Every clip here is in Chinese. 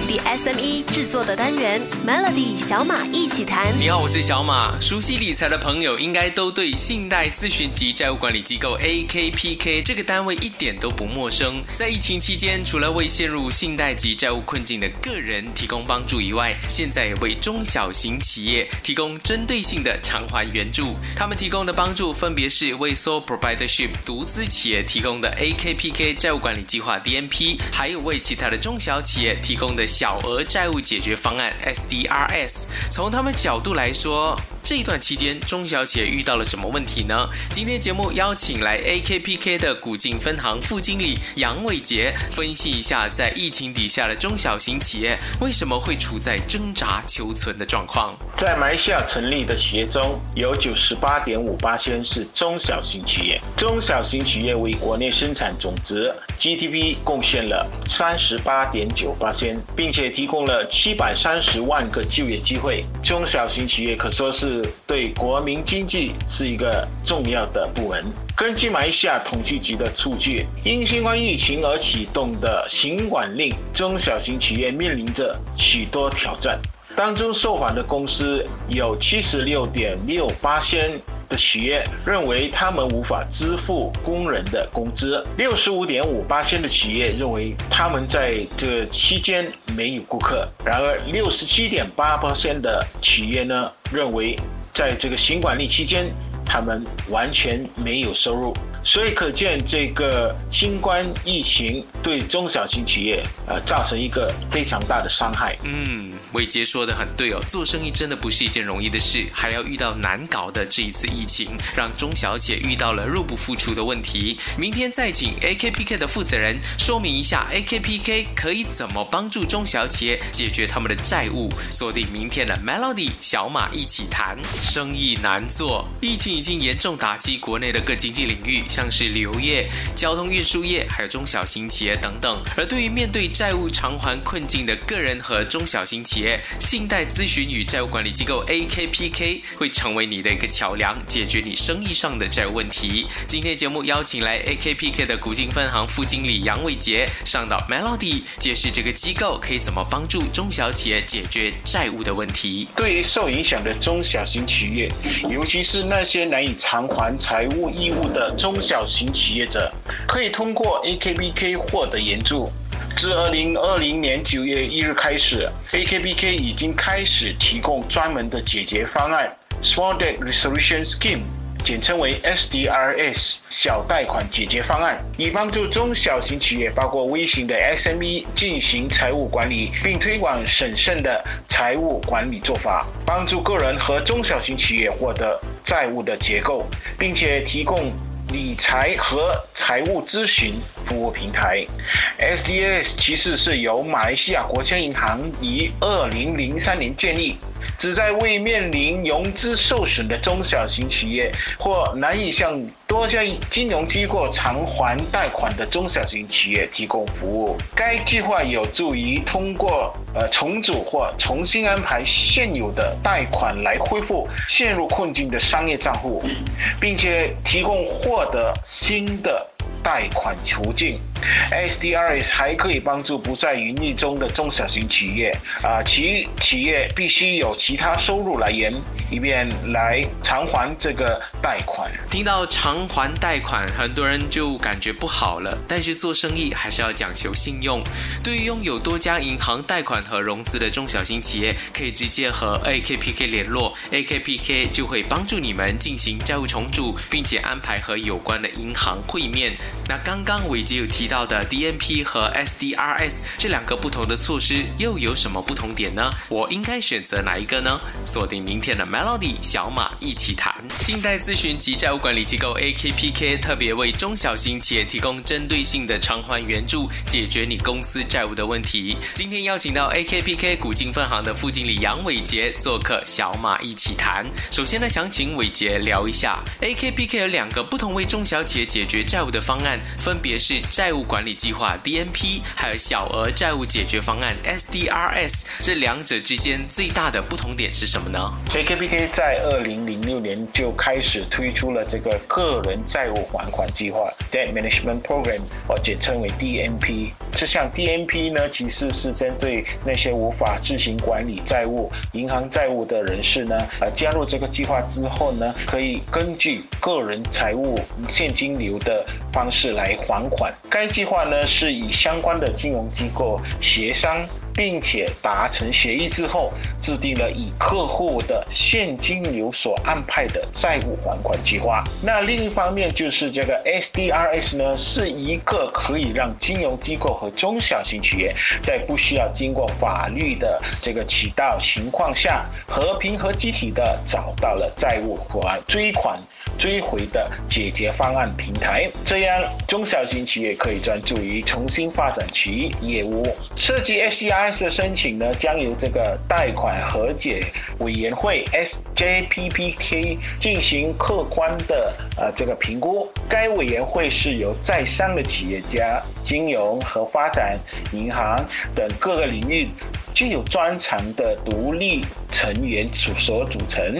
本地 SME 制作的单元 Melody 小马一起谈。你好，我是小马。熟悉理财的朋友应该都对信贷咨询及债务管理机构 AKPK 这个单位一点都不陌生。在疫情期间，除了为陷入信贷及债务困境的个人提供帮助以外，现在也为中小型企业提供针对性的偿还援助。他们提供的帮助分别是为 Sole Proprietorship 独资企业提供的 AKPK 债务管理计划 DNP，还有为其他的中小企业提供的小额债务解决方案 SDRS。从他们角度来说，这一段期间，中小企业遇到了什么问题呢？今天节目邀请来 AKPK 的古晋分行副经理杨伟杰，分析一下在疫情底下的中小型企业为什么会处在挣扎求存的状况。在马来西亚成立的企业中，有九十八点五八千是中小型企业，中小型企业为国内生产总值 GDP 贡献了三十八点九八千，并且提供了七百三十万个就业机会。中小型企业可说是。对国民经济是一个重要的部门。根据马来西亚统计局的数据，因新冠疫情而启动的行管令，中小型企业面临着许多挑战。当中受访的公司有七十六点六八千的企业认为他们无法支付工人的工资，六十五点五八千的企业认为他们在这期间没有顾客。然而，六十七点八八千的企业呢认为在这个新管理期间他们完全没有收入。所以可见，这个新冠疫情对中小型企业呃造成一个非常大的伤害。嗯，伟杰说的很对哦，做生意真的不是一件容易的事，还要遇到难搞的这一次疫情，让中小企业遇到了入不敷出的问题。明天再请 AKPK 的负责人说明一下，AKPK 可以怎么帮助中小企业解决他们的债务。锁定明天的 Melody 小马一起谈。生意难做，疫情已经严重打击国内的各经济领域。像是旅游业、交通运输业，还有中小型企业等等。而对于面对债务偿还困境的个人和中小型企业，信贷咨询与债务管理机构 AKPK 会成为你的一个桥梁，解决你生意上的债务问题。今天节目邀请来 AKPK 的古晋分行副经理杨伟杰上到 Melody，解释这个机构可以怎么帮助中小企业解决债务的问题。对于受影响的中小型企业，尤其是那些难以偿还财务义务的中。小型企业者可以通过 AKBK 获得援助。自二零二零年九月一日开始，AKBK 已经开始提供专门的解决方案 （Small Debt Resolution Scheme），简称为 SDRS 小贷款解决方案，以帮助中小型企业，包括微型的 SME 进行财务管理，并推广审慎的财务管理做法，帮助个人和中小型企业获得债务的结构，并且提供。理财和财务咨询服务平台，SDS 其实是由马来西亚国家银行于二零零三年建立。旨在为面临融资受损的中小型企业或难以向多家金融机构偿还贷款的中小型企业提供服务。该计划有助于通过呃重组或重新安排现有的贷款来恢复陷入困境的商业账户，并且提供获得新的。贷款途径，SDRS 还可以帮助不在盈利中的中小型企业啊，其企业必须有其他收入来源，以便来偿还这个贷款。听到偿还贷款，很多人就感觉不好了。但是做生意还是要讲求信用。对于拥有多家银行贷款和融资的中小型企业，可以直接和 AKPK 联络，AKPK 就会帮助你们进行债务重组，并且安排和有关的银行会面。那刚刚伟杰有提到的 DNP 和 SDRS 这两个不同的措施又有什么不同点呢？我应该选择哪一个呢？锁定明天的 Melody 小马一起谈。信贷咨询及债务管理机构 AKPK 特别为中小型企业提供针对性的偿还援助，解决你公司债务的问题。今天邀请到 AKPK 古今分行的副经理杨伟杰做客小马一起谈。首先呢，想请伟杰聊一下 AKPK 有两个不同为中小企业解决债务的方。案分别是债务管理计划 DNP，还有小额债务解决方案 SDRS，这两者之间最大的不同点是什么呢？AKPK 在二零零六年就开始推出了这个个人债务还款计划 Debt Management Program，或简称为 DNP。这项 DNP 呢，其实是针对那些无法自行管理债务、银行债务的人士呢，呃，加入这个计划之后呢，可以根据个人财务现金流的方式来还款。该计划呢，是以相关的金融机构协商。并且达成协议之后，制定了以客户的现金流所安排的债务还款计划。那另一方面就是这个 SDRS 呢，是一个可以让金融机构和中小型企业在不需要经过法律的这个渠道情况下，和平和集体的找到了债务还追款。追回的解决方案平台，这样中小型企业可以专注于重新发展其业务。涉及的申请呢，将由这个贷款和解委员会 SJPPK 进行客观的呃这个评估。该委员会是由在商的企业家、金融和发展银行等各个领域。具有专长的独立成员所所组成，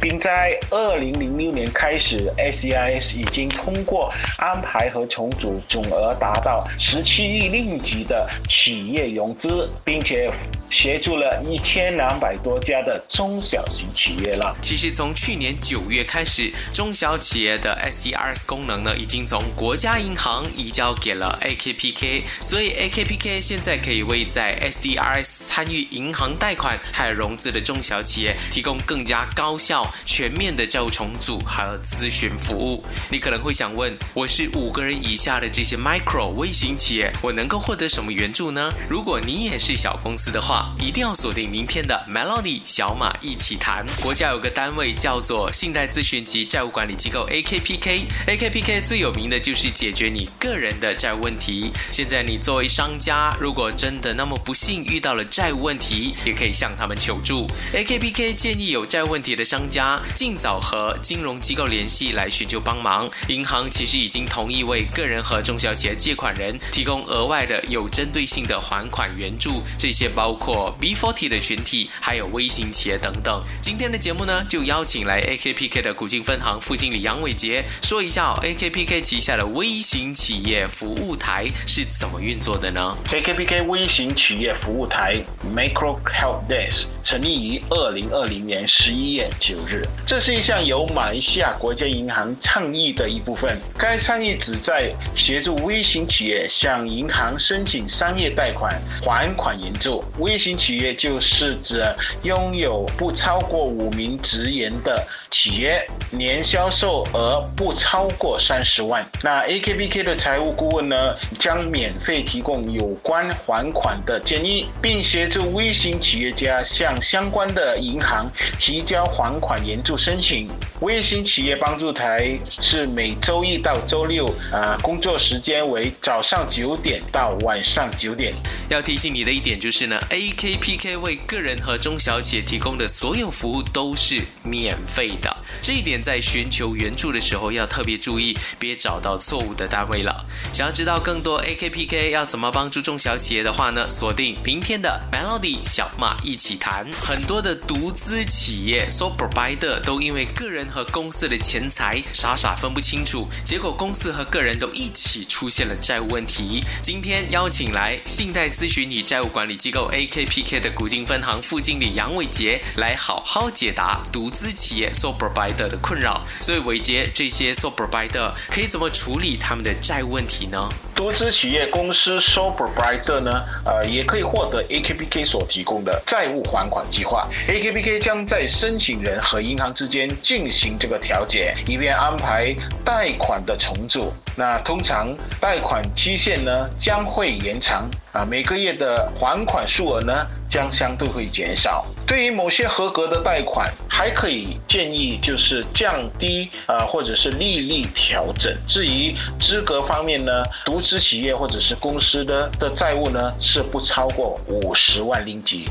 并在二零零六年开始，SCIS 已经通过安排和重组总额达到十七亿令吉的企业融资，并且。协助了一千两百多家的中小型企业了。其实从去年九月开始，中小企业的 SDRS 功能呢，已经从国家银行移交给了 AKPK，所以 AKPK 现在可以为在 SDRS 参与银行贷款还有融资的中小企业提供更加高效、全面的债务重组还有咨询服务。你可能会想问，我是五个人以下的这些 micro 微型企业，我能够获得什么援助呢？如果你也是小公司的话，一定要锁定明天的 Melody 小马一起谈。国家有个单位叫做信贷咨询及债务管理机构 AKPK，AKPK 最有名的就是解决你个人的债务问题。现在你作为商家，如果真的那么不幸遇到了债务问题，也可以向他们求助。AKPK 建议有债务问题的商家尽早和金融机构联系来寻求帮忙。银行其实已经同意为个人和中小企业借款人提供额外的有针对性的还款援助，这些包括。B40 的群体，还有微型企业等等。今天的节目呢，就邀请来 AKPK 的古晋分行副经理杨伟杰说一下 AKPK 旗下的微型企业服务台是怎么运作的呢？AKPK 微型企业服务台 Micro Help Desk 成立于二零二零年十一月九日，这是一项由马来西亚国家银行倡议的一部分。该倡议旨在协助微型企业向银行申请商业贷款还款援助。微微型企业就是指拥有不超过五名职员的企业，年销售额不超过三十万。那 AKPK 的财务顾问呢，将免费提供有关还款的建议，并协助微型企业家向相关的银行提交还款援助申请。微型企业帮助台是每周一到周六，啊，工作时间为早上九点到晚上九点。要提醒你的一点就是呢，AKPK 为个人和中小企业提供的所有服务都是免费的。这一点在寻求援助的时候要特别注意，别找到错误的单位了。想要知道更多 AKPK 要怎么帮助中小企业的话呢，锁定明天的 Melody 小马一起谈。很多的独资企业 s o provider 都因为个人。和公司的钱财傻傻分不清楚，结果公司和个人都一起出现了债务问题。今天邀请来信贷咨询与债务管理机构 AKPK 的古今分行副经理杨伟杰，来好好解答独资企业 sole provider 的困扰。所以伟杰，这些 sole provider 可以怎么处理他们的债务问题呢？独资企业公司 sole provider 呢，呃，也可以获得 AKPK 所提供的债务还款计划。AKPK 将在申请人和银行之间进行行这个调解，以便安排贷款的重组。那通常贷款期限呢将会延长啊，每个月的还款数额呢。将相对会减少。对于某些合格的贷款，还可以建议就是降低啊，或者是利率调整。至于资格方面呢，独资企业或者是公司的的债务呢是不超过五十万令吉。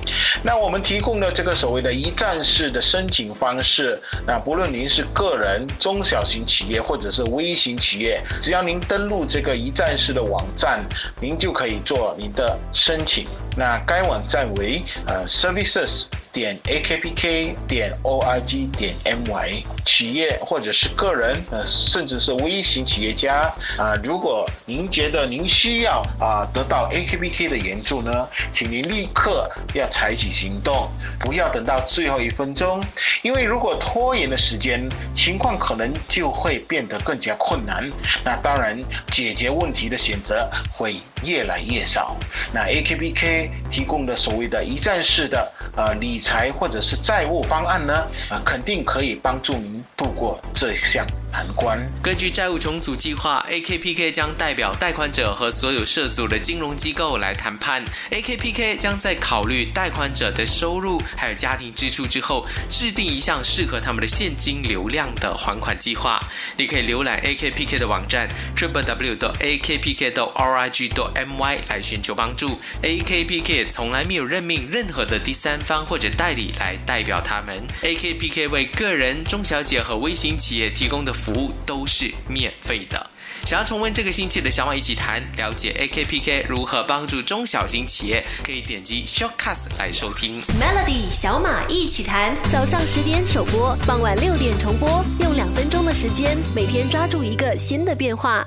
那我们提供的这个所谓的一站式的申请方式，那不论您是个人、中小型企业或者是微型企业，只要您登录这个一站式的网站，您就可以做您的申请。那该网站为呃 services 点 akpk 点 org 点 my，企业或者是个人，呃，甚至是微型企业家啊，如果您觉得您需要啊得到 akpk 的援助呢，请您立刻要采取行动，不要等到最后一分钟，因为如果拖延的时间，情况可能就会变得更加困难。那当然，解决问题的选择会越来越少。那 akpk 提供的所谓的一站式的呃理财或者是债务方案呢，啊，肯定可以帮助您。度过这项难关。根据债务重组计划，AKPK 将代表贷款者和所有涉足的金融机构来谈判。AKPK 将在考虑贷款者的收入还有家庭支出之后，制定一项适合他们的现金流量的还款计划。你可以浏览 AKPK 的网站 www.akpk.org.my 来寻求帮助。AKPK 从来没有任命任何的第三方或者代理来代表他们。AKPK 为个人、中小企业和微型企业提供的服务都是免费的。想要重温这个星期的小马一起谈，了解 AKPK 如何帮助中小型企业，可以点击 Shortcast 来收听。Melody 小马一起谈，早上十点首播，傍晚六点重播，用两分钟的时间，每天抓住一个新的变化。